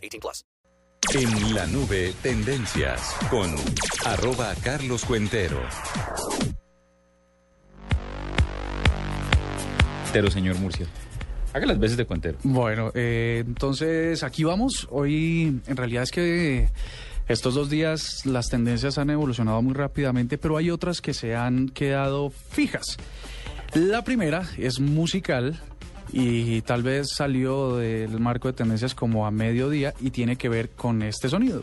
18 plus. En la nube, tendencias con arroba Carlos Cuentero. Cuentero, señor Murcia. Haga las veces de cuentero. Bueno, eh, entonces aquí vamos. Hoy en realidad es que estos dos días las tendencias han evolucionado muy rápidamente, pero hay otras que se han quedado fijas. La primera es musical y tal vez salió del marco de tendencias como a mediodía y tiene que ver con este sonido.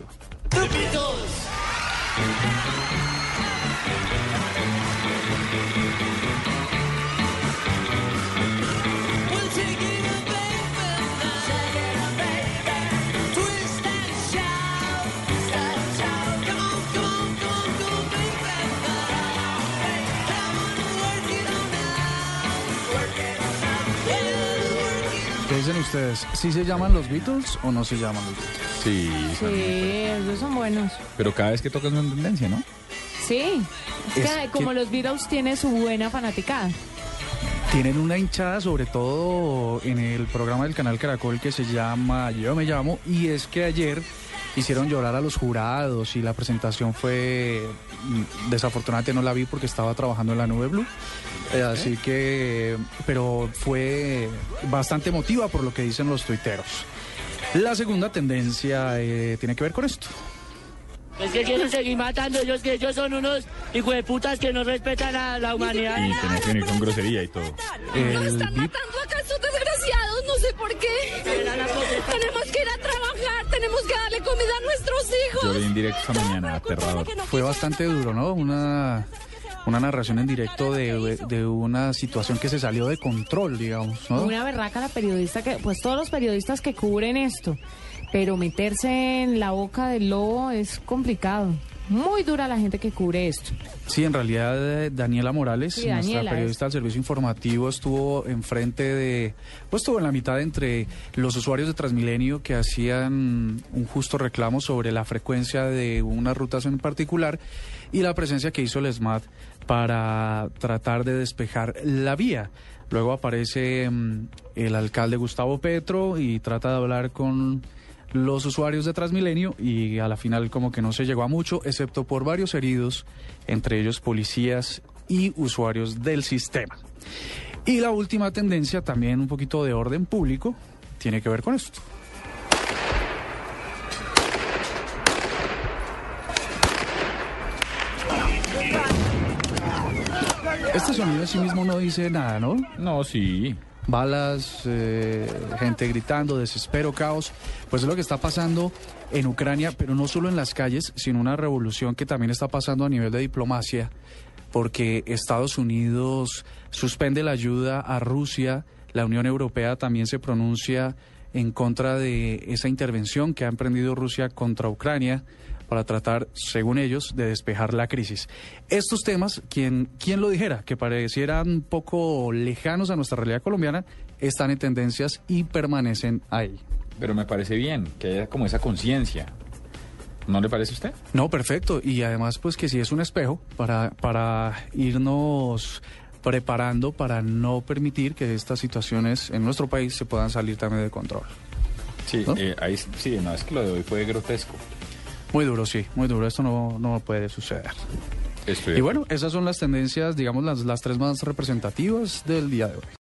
¿Qué dicen ustedes? ¿Sí se llaman los Beatles o no se llaman los Beatles? Sí, Sí, esos son buenos. pero cada vez que tocas una tendencia, ¿no? Sí. Es, Es que como que- los Beatles tiene su buena fanaticada. Tienen una hinchada sobre todo en el programa del canal Caracol que se llama Yo me llamo y es que ayer hicieron llorar a los jurados y la presentación fue mm, desafortunadamente no la vi porque estaba trabajando en la nube blue Eh, así que pero fue bastante emotiva por lo que dicen los tuiteros la segunda tendencia eh, tiene que ver con esto Es que quieren seguir matando ellos, que ellos son unos hijueputas que no respetan a la humanidad. Y que no tiene con grosería y todo. el Están beat- matando acá estos desgraciados, no sé por qué. Tenemos que ir a trabajar, tenemos que darle comida a nuestros hijos. Yo vi en directo esta mañana, aterrador. fue bastante duro, ¿no? Una, una narración en directo de, de una situación que se salió de control, digamos, ¿no? Una berraca la periodista que, pues todos los periodistas que cubren esto, pero meterse en la boca del lobo es complicado. Muy dura la gente que cubre esto. Sí, en realidad eh, Daniela Morales, Sí, nuestra periodista del servicio informativo, estuvo enfrente de, pues estuvo en la mitad entre los usuarios de Transmilenio que hacían un justo reclamo sobre la frecuencia de unas rutas en particular y la presencia que hizo el SMAT para tratar de despejar la vía. Luego aparece mm, el alcalde Gustavo Petro y trata de hablar con los usuarios de Transmilenio y a la final como que no se llegó a mucho, excepto por varios heridos, entre ellos policías y usuarios del sistema. Y la última tendencia, también un poquito de orden público, tiene que ver con esto. Este sonido en sí mismo no dice nada, ¿no? No, sí. Balas, eh, gente gritando, desespero, caos. Pues es lo que está pasando en Ucrania, pero no solo en las calles, sino una revolución que también está pasando a nivel de diplomacia, porque Estados Unidos suspende la ayuda a Rusia, la Unión Europea también se pronuncia en contra de esa intervención que ha emprendido Rusia contra Ucrania para tratar, según ellos, de despejar la crisis. Estos temas, quien, quien lo dijera, que parecieran un poco lejanos a nuestra realidad colombiana, están en tendencias y permanecen ahí. Pero me parece bien que haya como esa conciencia. ¿No le parece a usted? No, perfecto. Y además, pues que sí es un espejo para, para irnos preparando para no permitir que estas situaciones en nuestro país se puedan salir también de control. Sí, ¿No? eh, ahí, sí, no, es que lo de hoy fue grotesco. Muy duro, sí, muy duro. Esto no, no puede suceder. Estoy Y bueno, esas son las tendencias, digamos, las, las tres más representativas del día de hoy.